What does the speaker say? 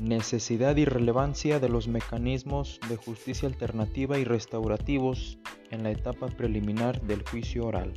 Necesidad y relevancia de los mecanismos de justicia alternativa y restaurativos en la etapa preliminar del juicio oral.